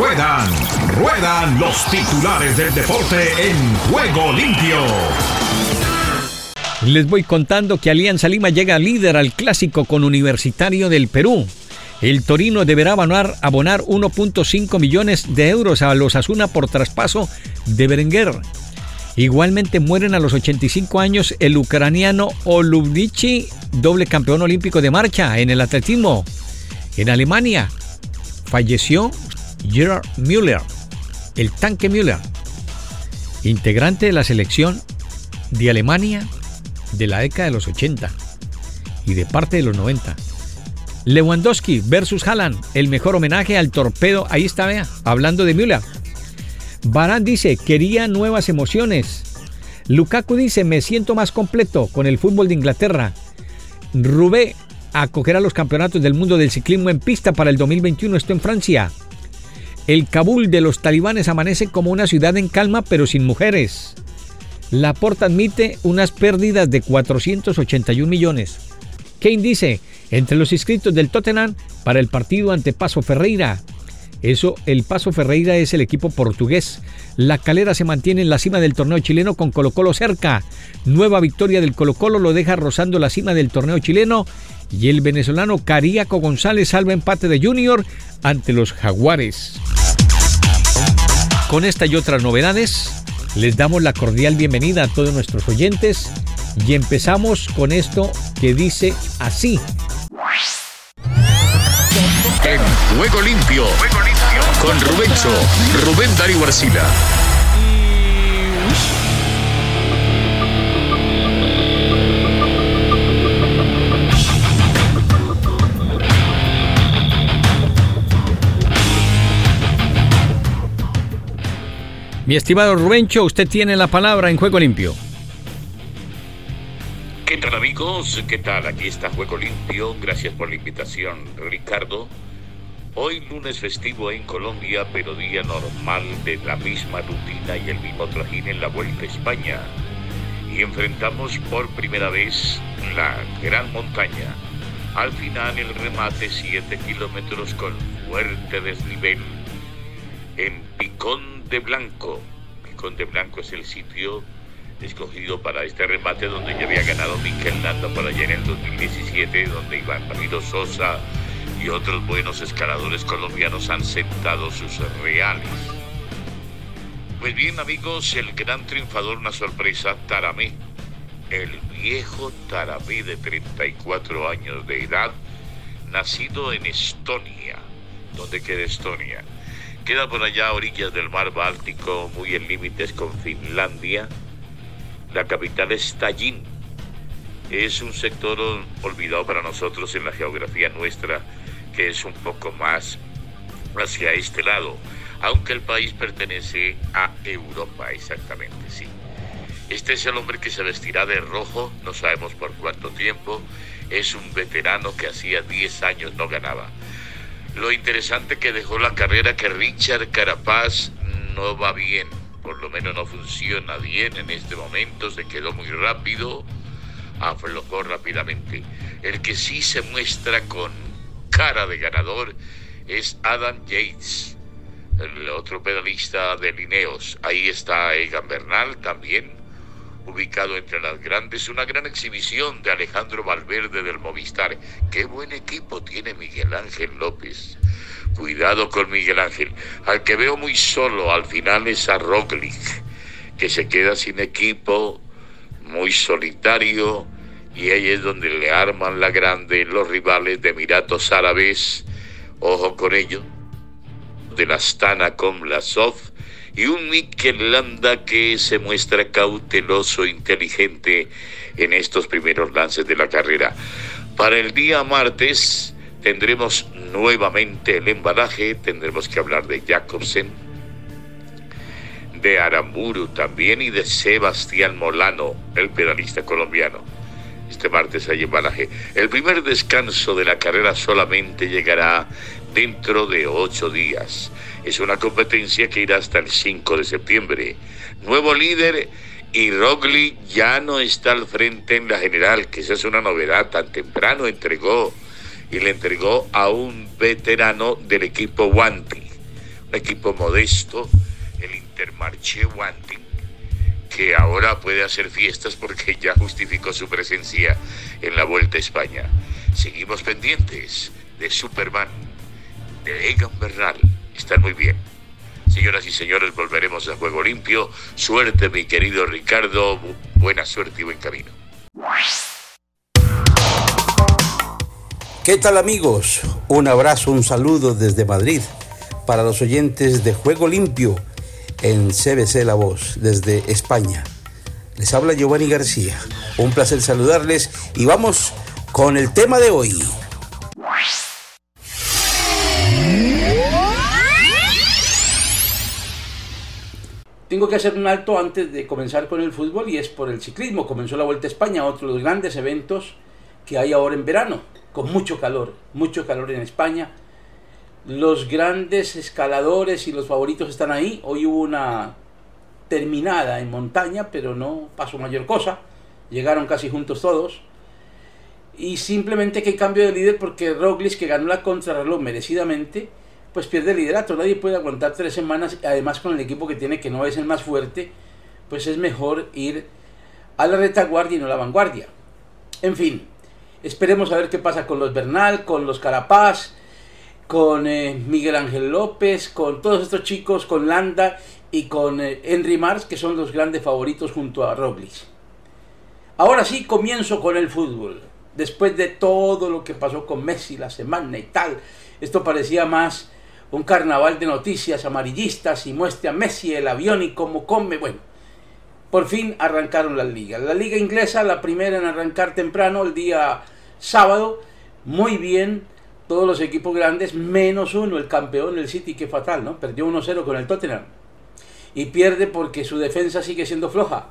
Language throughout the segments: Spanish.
Ruedan, ruedan los titulares del deporte en juego limpio. Les voy contando que Alianza Lima llega líder al clásico con Universitario del Perú. El Torino deberá abonar, abonar 1.5 millones de euros a los Asuna por traspaso de Berenguer. Igualmente mueren a los 85 años el ucraniano Olubnichi, doble campeón olímpico de marcha en el atletismo. En Alemania falleció Gerard Müller, el tanque Müller, integrante de la selección de Alemania de la década de los 80 y de parte de los 90. Lewandowski versus Haaland, el mejor homenaje al torpedo. Ahí está, vea, hablando de Müller. Barán dice, quería nuevas emociones. Lukaku dice, me siento más completo con el fútbol de Inglaterra. Rubé acogerá los campeonatos del mundo del ciclismo en pista para el 2021, esto en Francia. El Kabul de los talibanes amanece como una ciudad en calma pero sin mujeres. La Porta admite unas pérdidas de 481 millones. Kane dice, entre los inscritos del Tottenham para el partido ante Paso Ferreira. Eso, el Paso Ferreira es el equipo portugués. La calera se mantiene en la cima del torneo chileno con Colo Colo cerca. Nueva victoria del Colo Colo lo deja rozando la cima del torneo chileno y el venezolano Cariaco González salva empate de Junior ante los Jaguares. Con esta y otras novedades, les damos la cordial bienvenida a todos nuestros oyentes y empezamos con esto que dice así. En Juego Limpio, con Rubencho, Rubén Darío Arcila. Mi estimado Rubencho, usted tiene la palabra en Juego Limpio. ¿Qué tal amigos? ¿Qué tal? Aquí está Juego Limpio. Gracias por la invitación, Ricardo. Hoy lunes festivo en Colombia, pero día normal de la misma rutina y el mismo trajín en la Vuelta a España. Y enfrentamos por primera vez la Gran Montaña. Al final el remate 7 kilómetros con fuerte desnivel en Picón de Blanco. Picón de Blanco es el sitio escogido para este remate donde ya había ganado Miquel Landa por allá en el 2017, donde Iván Ramiro Sosa y otros buenos escaladores colombianos han sentado sus reales. Pues bien amigos, el gran triunfador, una sorpresa, Taramé, el viejo Taramé de 34 años de edad, nacido en Estonia. ¿Dónde queda Estonia? Queda por allá a orillas del mar Báltico, muy en límites con Finlandia. La capital es Tallinn. Es un sector olvidado para nosotros en la geografía nuestra, que es un poco más hacia este lado, aunque el país pertenece a Europa, exactamente, sí. Este es el hombre que se vestirá de rojo, no sabemos por cuánto tiempo, es un veterano que hacía 10 años no ganaba. Lo interesante que dejó la carrera que Richard Carapaz no va bien, por lo menos no funciona bien en este momento, se quedó muy rápido, aflojó rápidamente. El que sí se muestra con cara de ganador es Adam Yates, el otro pedalista de Lineos. Ahí está Egan Bernal también, ubicado entre las grandes, una gran exhibición de Alejandro Valverde del Movistar. Qué buen equipo tiene Miguel Ángel López. Cuidado con Miguel Ángel. Al que veo muy solo al final es a Roglic, que se queda sin equipo, muy solitario, y ahí es donde le arman la grande los rivales de Emiratos Árabes. Ojo con ello. De la Astana con Lasov y un Mikel Landa que se muestra cauteloso, inteligente en estos primeros lances de la carrera. Para el día martes tendremos nuevamente el embalaje, tendremos que hablar de Jacobsen, de Aramburu también y de Sebastián Molano, el pedalista colombiano. Este martes hay embalaje. El primer descanso de la carrera solamente llegará dentro de ocho días. Es una competencia que irá hasta el 5 de septiembre. Nuevo líder y Rogli ya no está al frente en la general, que esa es una novedad. Tan temprano entregó y le entregó a un veterano del equipo Wanti. un equipo modesto, el Intermarché Wanting, que ahora puede hacer fiestas porque ya justificó su presencia en la Vuelta a España. Seguimos pendientes de Superman, de Egan Bernal. Muy bien. Señoras y señores, volveremos a Juego Limpio. Suerte, mi querido Ricardo. Buena suerte y buen camino. ¿Qué tal amigos? Un abrazo, un saludo desde Madrid para los oyentes de Juego Limpio en CBC La Voz desde España. Les habla Giovanni García. Un placer saludarles y vamos con el tema de hoy. Tengo que hacer un alto antes de comenzar con el fútbol y es por el ciclismo. Comenzó la Vuelta a España, otro de los grandes eventos que hay ahora en verano, con mucho calor, mucho calor en España. Los grandes escaladores y los favoritos están ahí. Hoy hubo una terminada en montaña, pero no pasó mayor cosa. Llegaron casi juntos todos. Y simplemente que cambio de líder porque Roglic, que ganó la contrarreloj merecidamente, pues pierde el liderato. Nadie puede aguantar tres semanas, además con el equipo que tiene, que no es el más fuerte, pues es mejor ir a la retaguardia y no a la vanguardia. En fin, esperemos a ver qué pasa con los Bernal, con los Carapaz, con eh, Miguel Ángel López, con todos estos chicos, con Landa y con eh, Henry Mars, que son los grandes favoritos junto a Roglic. Ahora sí comienzo con el fútbol. Después de todo lo que pasó con Messi la semana y tal, esto parecía más un carnaval de noticias amarillistas y muestre a Messi el avión y cómo come. Bueno, por fin arrancaron las ligas. La liga inglesa, la primera en arrancar temprano, el día sábado, muy bien, todos los equipos grandes, menos uno, el campeón, el City, que fatal, ¿no? Perdió 1-0 con el Tottenham. Y pierde porque su defensa sigue siendo floja.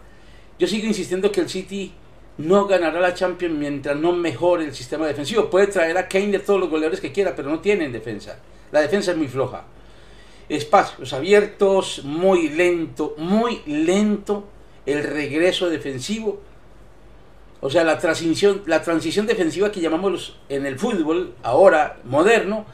Yo sigo insistiendo que el City no ganará la Champions mientras no mejore el sistema defensivo. Puede traer a Kane todos los goleadores que quiera, pero no tienen defensa. La defensa es muy floja. Espacios abiertos, muy lento, muy lento el regreso defensivo. O sea, la transición, la transición defensiva que llamamos en el fútbol ahora moderno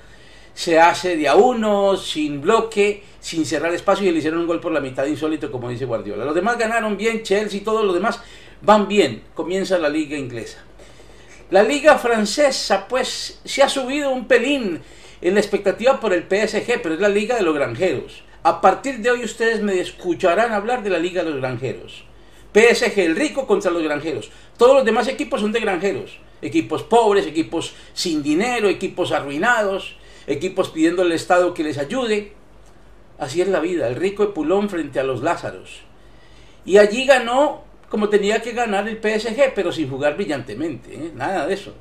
se hace de a uno, sin bloque, sin cerrar espacio y le hicieron un gol por la mitad insólito, como dice Guardiola. Los demás ganaron bien, Chelsea, todos los demás van bien. Comienza la liga inglesa. La liga francesa, pues, se ha subido un pelín en la expectativa por el PSG, pero es la liga de los granjeros. A partir de hoy ustedes me escucharán hablar de la liga de los granjeros. PSG, el rico contra los granjeros. Todos los demás equipos son de granjeros. Equipos pobres, equipos sin dinero, equipos arruinados, equipos pidiendo al Estado que les ayude. Así es la vida, el rico de Pulón frente a los Lázaros. Y allí ganó como tenía que ganar el PSG, pero sin jugar brillantemente, ¿eh? nada de eso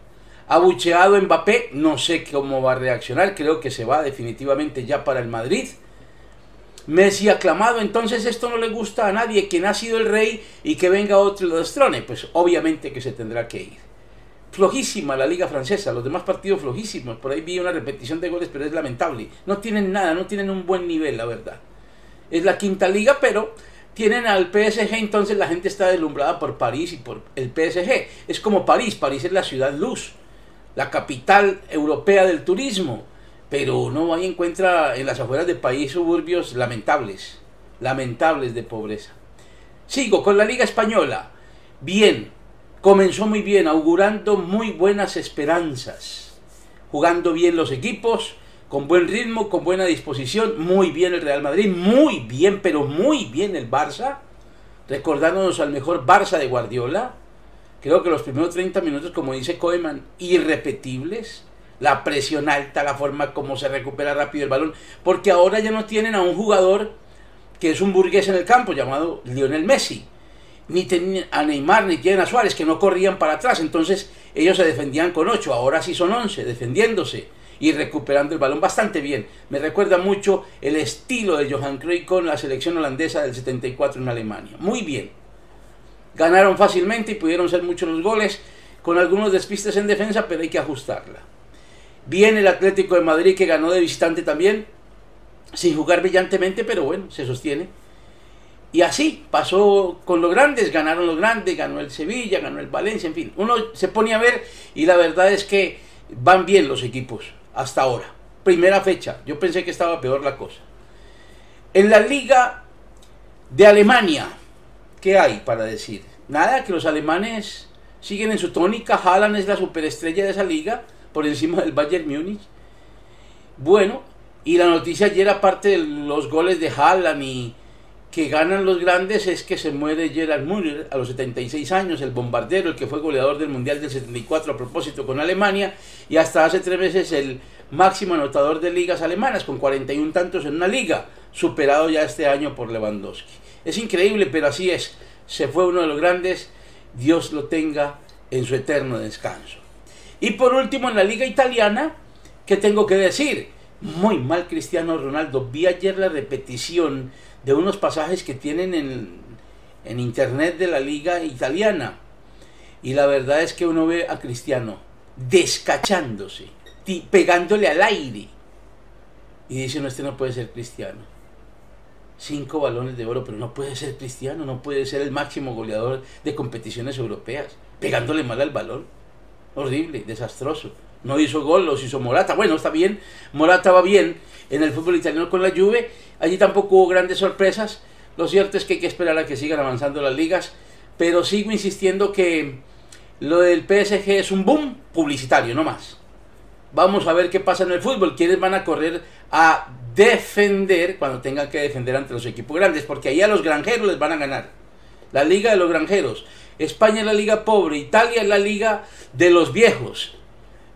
abucheado Mbappé, no sé cómo va a reaccionar, creo que se va definitivamente ya para el Madrid. Messi aclamado, entonces esto no le gusta a nadie, quien ha sido el rey y que venga otro y lo destrone, pues obviamente que se tendrá que ir. Flojísima la liga francesa, los demás partidos flojísimos, por ahí vi una repetición de goles, pero es lamentable. No tienen nada, no tienen un buen nivel, la verdad. Es la quinta liga, pero tienen al PSG, entonces la gente está deslumbrada por París y por el PSG. Es como París, París es la ciudad luz la capital europea del turismo, pero uno ahí encuentra en las afueras del país suburbios lamentables, lamentables de pobreza. Sigo con la Liga Española. Bien, comenzó muy bien, augurando muy buenas esperanzas, jugando bien los equipos, con buen ritmo, con buena disposición, muy bien el Real Madrid, muy bien, pero muy bien el Barça, recordándonos al mejor Barça de Guardiola, Creo que los primeros 30 minutos, como dice Koeman, irrepetibles. La presión alta, la forma como se recupera rápido el balón. Porque ahora ya no tienen a un jugador que es un burgués en el campo llamado Lionel Messi. Ni a Neymar ni tienen a Suárez que no corrían para atrás. Entonces ellos se defendían con 8. Ahora sí son 11 defendiéndose y recuperando el balón bastante bien. Me recuerda mucho el estilo de Johan Cruyff con la selección holandesa del 74 en Alemania. Muy bien ganaron fácilmente y pudieron ser muchos los goles, con algunos despistes en defensa, pero hay que ajustarla. Viene el Atlético de Madrid que ganó de visitante también, sin jugar brillantemente, pero bueno, se sostiene. Y así pasó con los grandes, ganaron los grandes, ganó el Sevilla, ganó el Valencia, en fin. Uno se pone a ver y la verdad es que van bien los equipos hasta ahora. Primera fecha, yo pensé que estaba peor la cosa. En la liga de Alemania, ¿qué hay para decir? Nada, que los alemanes siguen en su tónica. Haaland es la superestrella de esa liga, por encima del Bayern Múnich. Bueno, y la noticia ayer, aparte de los goles de Haaland y que ganan los grandes, es que se muere Gerard Müller a los 76 años, el bombardero, el que fue goleador del Mundial del 74 a propósito con Alemania, y hasta hace tres meses el máximo anotador de ligas alemanas, con 41 tantos en una liga, superado ya este año por Lewandowski. Es increíble, pero así es. Se fue uno de los grandes, Dios lo tenga en su eterno descanso. Y por último, en la liga italiana, ¿qué tengo que decir? Muy mal Cristiano Ronaldo. Vi ayer la repetición de unos pasajes que tienen en, en internet de la liga italiana. Y la verdad es que uno ve a Cristiano descachándose, pegándole al aire. Y dice, no, este no puede ser cristiano. Cinco balones de oro, pero no puede ser cristiano, no puede ser el máximo goleador de competiciones europeas, pegándole mal al balón. Horrible, desastroso. No hizo gol, los hizo Morata. Bueno, está bien, Morata va bien en el fútbol italiano con la Juve. Allí tampoco hubo grandes sorpresas. Lo cierto es que hay que esperar a que sigan avanzando las ligas. Pero sigo insistiendo que lo del PSG es un boom publicitario, no más. Vamos a ver qué pasa en el fútbol. ¿Quiénes van a correr a defender cuando tengan que defender ante los equipos grandes? Porque ahí a los granjeros les van a ganar. La liga de los granjeros. España es la liga pobre. Italia es la liga de los viejos.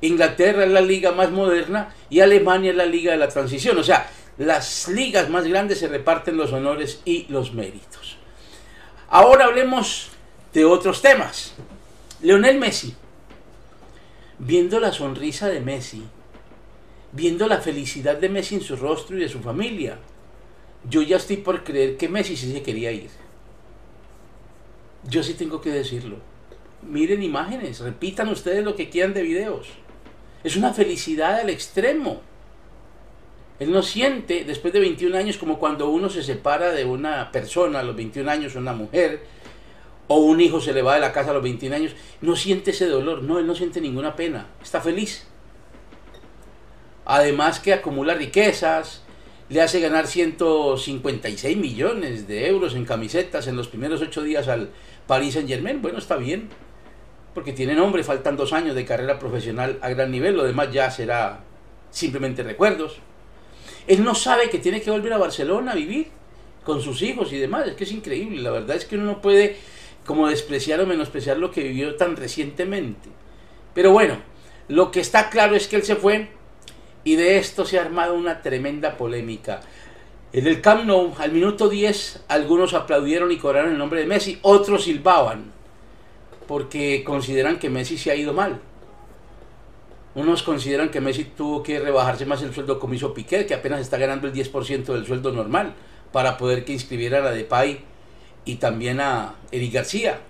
Inglaterra es la liga más moderna y Alemania es la liga de la transición. O sea, las ligas más grandes se reparten los honores y los méritos. Ahora hablemos de otros temas. Leonel Messi, viendo la sonrisa de Messi, viendo la felicidad de Messi en su rostro y de su familia, yo ya estoy por creer que Messi sí se quería ir. Yo sí tengo que decirlo. Miren imágenes, repitan ustedes lo que quieran de videos. Es una felicidad al extremo. Él no siente, después de 21 años, como cuando uno se separa de una persona a los 21 años, una mujer, o un hijo se le va de la casa a los 21 años, no siente ese dolor, no, él no siente ninguna pena, está feliz. Además que acumula riquezas, le hace ganar 156 millones de euros en camisetas en los primeros ocho días al Paris Saint Germain, bueno, está bien porque tiene nombre, faltan dos años de carrera profesional a gran nivel, lo demás ya será simplemente recuerdos. Él no sabe que tiene que volver a Barcelona a vivir con sus hijos y demás, es que es increíble, la verdad es que uno no puede como despreciar o menospreciar lo que vivió tan recientemente. Pero bueno, lo que está claro es que él se fue y de esto se ha armado una tremenda polémica. En el Camp Nou, al minuto 10, algunos aplaudieron y cobraron el nombre de Messi, otros silbaban porque consideran que Messi se ha ido mal. Unos consideran que Messi tuvo que rebajarse más el sueldo como hizo Piqué, que apenas está ganando el 10% del sueldo normal, para poder que inscribiera a Depay y también a Eric García.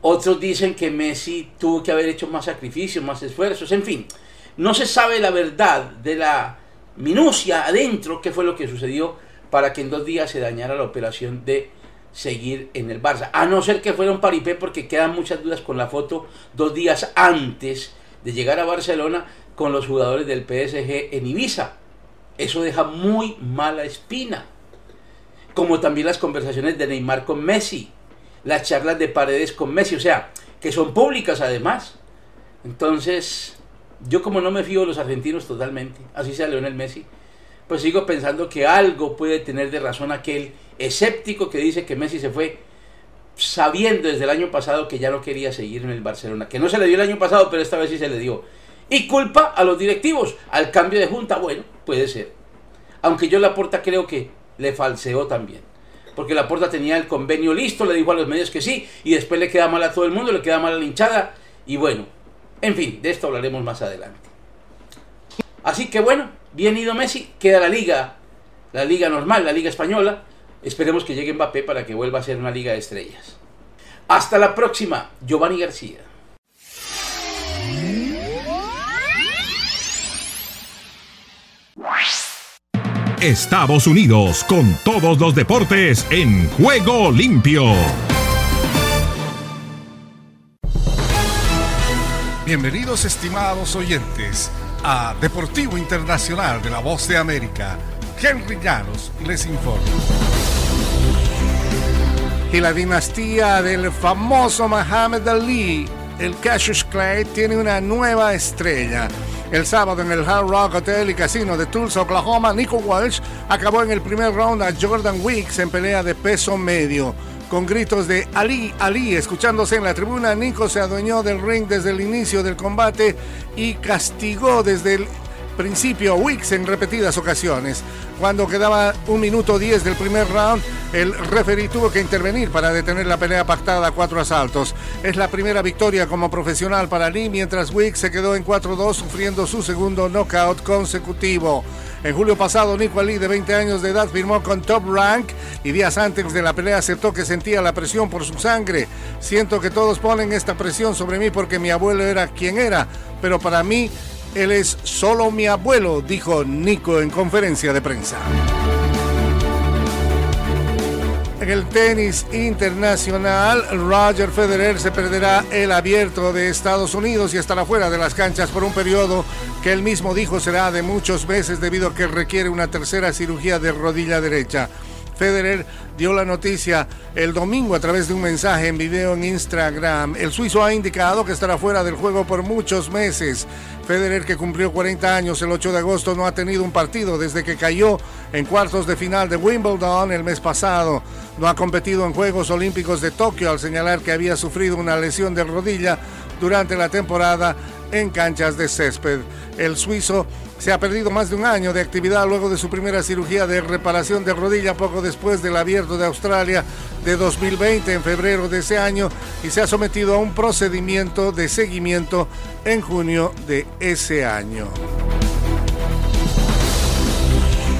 Otros dicen que Messi tuvo que haber hecho más sacrificios, más esfuerzos, en fin. No se sabe la verdad de la minucia adentro, qué fue lo que sucedió para que en dos días se dañara la operación de seguir en el Barça. A no ser que fuera un paripé porque quedan muchas dudas con la foto dos días antes de llegar a Barcelona con los jugadores del PSG en Ibiza. Eso deja muy mala espina. Como también las conversaciones de Neymar con Messi, las charlas de paredes con Messi, o sea, que son públicas además. Entonces, yo como no me fío de los argentinos totalmente, así sea Leonel Messi, pues sigo pensando que algo puede tener de razón aquel escéptico que dice que Messi se fue sabiendo desde el año pasado que ya no quería seguir en el Barcelona, que no se le dio el año pasado, pero esta vez sí se le dio. Y culpa a los directivos, al cambio de junta, bueno, puede ser. Aunque yo la porta creo que le falseó también. Porque la porta tenía el convenio listo, le dijo a los medios que sí, y después le queda mal a todo el mundo, le queda mal a la hinchada, y bueno, en fin, de esto hablaremos más adelante. Así que bueno, bien ido Messi, queda la liga, la liga normal, la liga española, Esperemos que llegue Mbappé para que vuelva a ser una liga de estrellas. Hasta la próxima, Giovanni García. Estados Unidos con todos los deportes en juego limpio. Bienvenidos estimados oyentes a Deportivo Internacional de la Voz de América Henry Llanos les informa. Y la dinastía del famoso Muhammad Ali, el Cassius Clay, tiene una nueva estrella. El sábado en el Hard Rock Hotel y Casino de Tulsa, Oklahoma, Nico Walsh acabó en el primer round a Jordan Weeks en pelea de peso medio. Con gritos de Ali, Ali, escuchándose en la tribuna, Nico se adueñó del ring desde el inicio del combate y castigó desde el principio Wicks en repetidas ocasiones. Cuando quedaba un minuto 10 del primer round, el referee tuvo que intervenir para detener la pelea pactada a cuatro asaltos. Es la primera victoria como profesional para Lee, mientras Wicks se quedó en 4-2 sufriendo su segundo knockout consecutivo. En julio pasado, Nico Ali, de 20 años de edad, firmó con Top Rank y días antes de la pelea aceptó que sentía la presión por su sangre. Siento que todos ponen esta presión sobre mí porque mi abuelo era quien era, pero para mí él es solo mi abuelo, dijo Nico en conferencia de prensa. En el tenis internacional, Roger Federer se perderá el abierto de Estados Unidos y estará fuera de las canchas por un periodo que él mismo dijo será de muchos meses debido a que requiere una tercera cirugía de rodilla derecha. Federer dio la noticia el domingo a través de un mensaje en video en Instagram. El suizo ha indicado que estará fuera del juego por muchos meses. Federer, que cumplió 40 años el 8 de agosto, no ha tenido un partido desde que cayó en cuartos de final de Wimbledon el mes pasado. No ha competido en Juegos Olímpicos de Tokio al señalar que había sufrido una lesión de rodilla durante la temporada en canchas de césped. El suizo se ha perdido más de un año de actividad luego de su primera cirugía de reparación de rodilla poco después del abierto de Australia de 2020 en febrero de ese año y se ha sometido a un procedimiento de seguimiento en junio de ese año.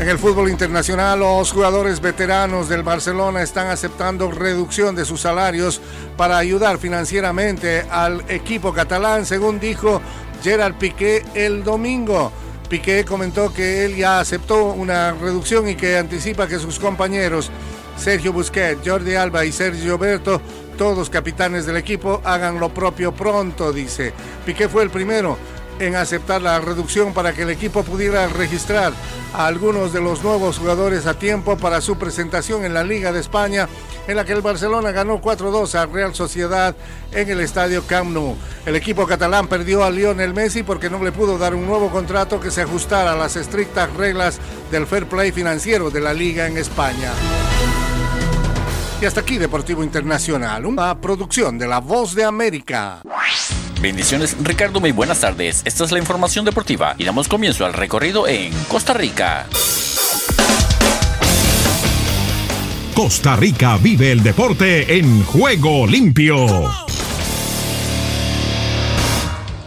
En el fútbol internacional, los jugadores veteranos del Barcelona están aceptando reducción de sus salarios para ayudar financieramente al equipo catalán, según dijo Gerard Piqué el domingo. Piqué comentó que él ya aceptó una reducción y que anticipa que sus compañeros Sergio Busquets, Jordi Alba y Sergio Berto, todos capitanes del equipo, hagan lo propio pronto, dice. Piqué fue el primero en aceptar la reducción para que el equipo pudiera registrar a algunos de los nuevos jugadores a tiempo para su presentación en la Liga de España, en la que el Barcelona ganó 4-2 a Real Sociedad en el estadio Camp Nou. El equipo catalán perdió a Lionel Messi porque no le pudo dar un nuevo contrato que se ajustara a las estrictas reglas del fair play financiero de la Liga en España. Y hasta aquí Deportivo Internacional, una producción de La Voz de América. Bendiciones Ricardo, muy buenas tardes. Esta es la información deportiva y damos comienzo al recorrido en Costa Rica. Costa Rica vive el deporte en juego limpio.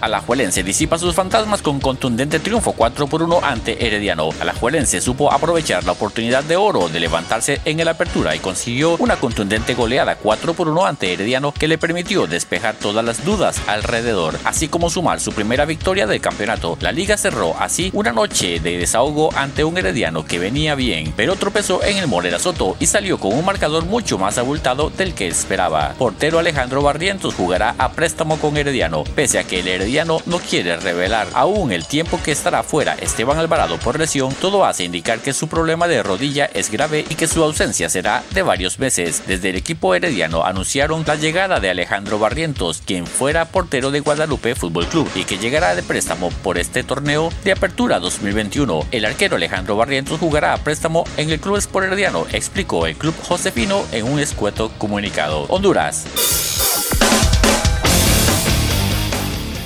Alajuelense disipa sus fantasmas con contundente triunfo 4 por 1 ante Herediano. Alajuelense supo aprovechar la oportunidad de oro de levantarse en el apertura y consiguió una contundente goleada 4 por 1 ante Herediano que le permitió despejar todas las dudas alrededor, así como sumar su primera victoria del campeonato. La liga cerró así una noche de desahogo ante un Herediano que venía bien, pero tropezó en el Morera Soto y salió con un marcador mucho más abultado del que esperaba. Portero Alejandro Barrientos jugará a préstamo con Herediano, pese a que el Herediano no quiere revelar aún el tiempo que estará fuera Esteban Alvarado por lesión, todo hace indicar que su problema de rodilla es grave y que su ausencia será de varios meses. Desde el equipo herediano anunciaron la llegada de Alejandro Barrientos, quien fuera portero de Guadalupe Fútbol Club y que llegará de préstamo por este torneo de apertura 2021. El arquero Alejandro Barrientos jugará a préstamo en el Club Sport Herediano, explicó el club Josefino en un escueto comunicado. Honduras.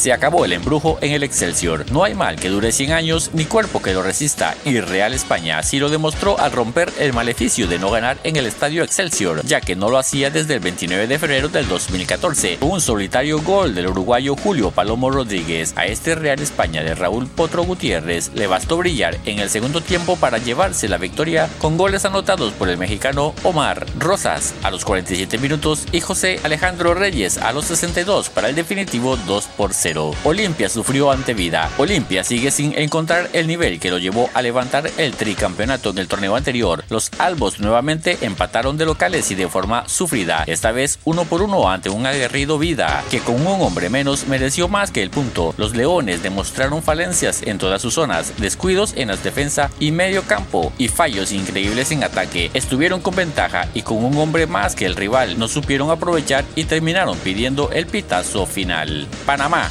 Se acabó el embrujo en el Excelsior. No hay mal que dure 100 años ni cuerpo que lo resista. Y Real España así lo demostró al romper el maleficio de no ganar en el estadio Excelsior, ya que no lo hacía desde el 29 de febrero del 2014. Un solitario gol del uruguayo Julio Palomo Rodríguez a este Real España de Raúl Potro Gutiérrez le bastó brillar en el segundo tiempo para llevarse la victoria con goles anotados por el mexicano Omar Rosas a los 47 minutos y José Alejandro Reyes a los 62 para el definitivo 2 por 0. 0. Olimpia sufrió ante Vida. Olimpia sigue sin encontrar el nivel que lo llevó a levantar el tricampeonato en el torneo anterior. Los albos nuevamente empataron de locales y de forma sufrida, esta vez uno por uno ante un aguerrido Vida, que con un hombre menos mereció más que el punto. Los Leones demostraron falencias en todas sus zonas, descuidos en las defensa y medio campo y fallos increíbles en ataque. Estuvieron con ventaja y con un hombre más que el rival no supieron aprovechar y terminaron pidiendo el pitazo final. Panamá.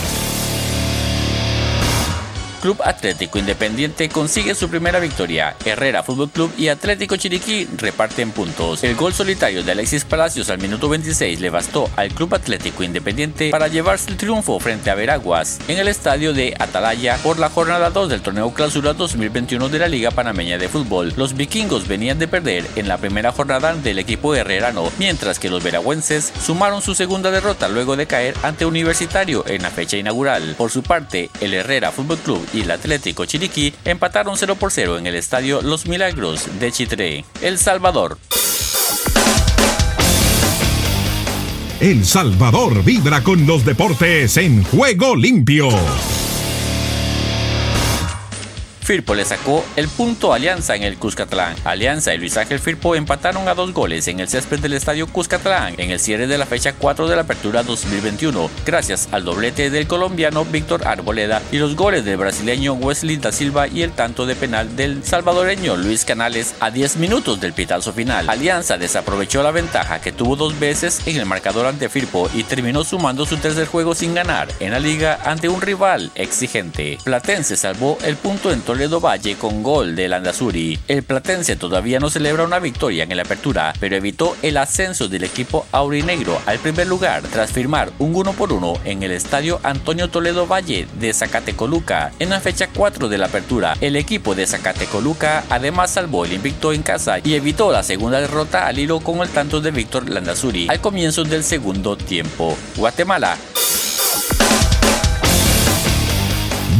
Club Atlético Independiente consigue su primera victoria. Herrera Fútbol Club y Atlético Chiriquí reparten puntos. El gol solitario de Alexis Palacios al minuto 26 le bastó al Club Atlético Independiente para llevarse el triunfo frente a Veraguas en el estadio de Atalaya por la jornada 2 del torneo Clausura 2021 de la Liga Panameña de Fútbol. Los vikingos venían de perder en la primera jornada del equipo herrerano, mientras que los veragüenses sumaron su segunda derrota luego de caer ante Universitario en la fecha inaugural. Por su parte, el Herrera Fútbol Club y el Atlético Chiriquí empataron 0 por 0 en el estadio Los Milagros de Chitré, El Salvador. El Salvador vibra con los deportes en juego limpio. Firpo le sacó el punto Alianza en el Cuscatlán. Alianza y Luis Ángel Firpo empataron a dos goles en el césped del estadio Cuscatlán en el cierre de la fecha 4 de la apertura 2021, gracias al doblete del colombiano Víctor Arboleda y los goles del brasileño Wesley da Silva y el tanto de penal del salvadoreño Luis Canales a 10 minutos del pitazo final. Alianza desaprovechó la ventaja que tuvo dos veces en el marcador ante Firpo y terminó sumando su tercer juego sin ganar en la liga ante un rival exigente. Platense salvó el punto en Toledo Valle con gol de Landazuri. El Platense todavía no celebra una victoria en la apertura, pero evitó el ascenso del equipo aurinegro al primer lugar tras firmar un 1 por 1 en el estadio Antonio Toledo Valle de Zacatecoluca. En la fecha 4 de la apertura, el equipo de Zacatecoluca además salvó el invicto en casa y evitó la segunda derrota al hilo con el tanto de Víctor Landazuri al comienzo del segundo tiempo. Guatemala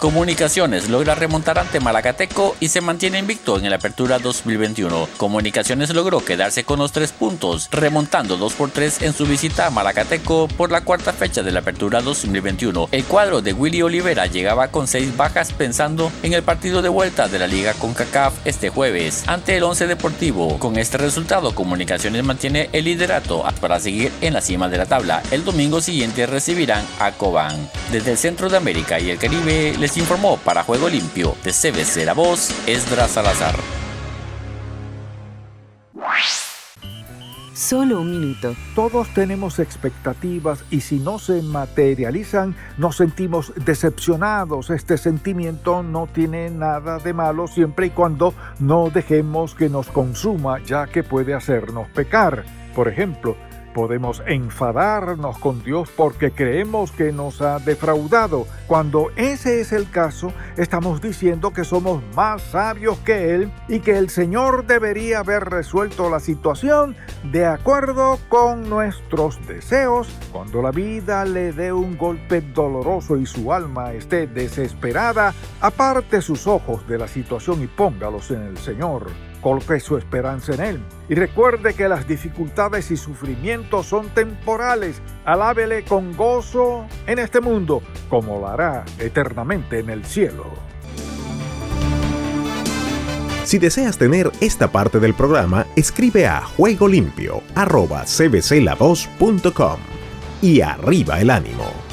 Comunicaciones logra remontar ante Malacateco y se mantiene invicto en la apertura 2021. Comunicaciones logró quedarse con los tres puntos, remontando 2 por 3 en su visita a Malacateco por la cuarta fecha de la apertura 2021. El cuadro de Willy Olivera llegaba con 6 bajas pensando en el partido de vuelta de la liga con CACAF este jueves ante el 11 Deportivo. Con este resultado, Comunicaciones mantiene el liderato para seguir en la cima de la tabla. El domingo siguiente recibirán a Cobán. Desde el centro de América y el Caribe les informó para Juego Limpio de CBC La Voz, Esdras Salazar. Solo un minuto. Todos tenemos expectativas y si no se materializan nos sentimos decepcionados. Este sentimiento no tiene nada de malo siempre y cuando no dejemos que nos consuma ya que puede hacernos pecar. Por ejemplo, Podemos enfadarnos con Dios porque creemos que nos ha defraudado. Cuando ese es el caso, estamos diciendo que somos más sabios que Él y que el Señor debería haber resuelto la situación de acuerdo con nuestros deseos. Cuando la vida le dé un golpe doloroso y su alma esté desesperada, aparte sus ojos de la situación y póngalos en el Señor. Coloque su esperanza en Él. Y recuerde que las dificultades y sufrimientos son temporales. Alábele con gozo en este mundo, como lo hará eternamente en el cielo. Si deseas tener esta parte del programa, escribe a juegolimpio.cbclavoz.com y arriba el ánimo.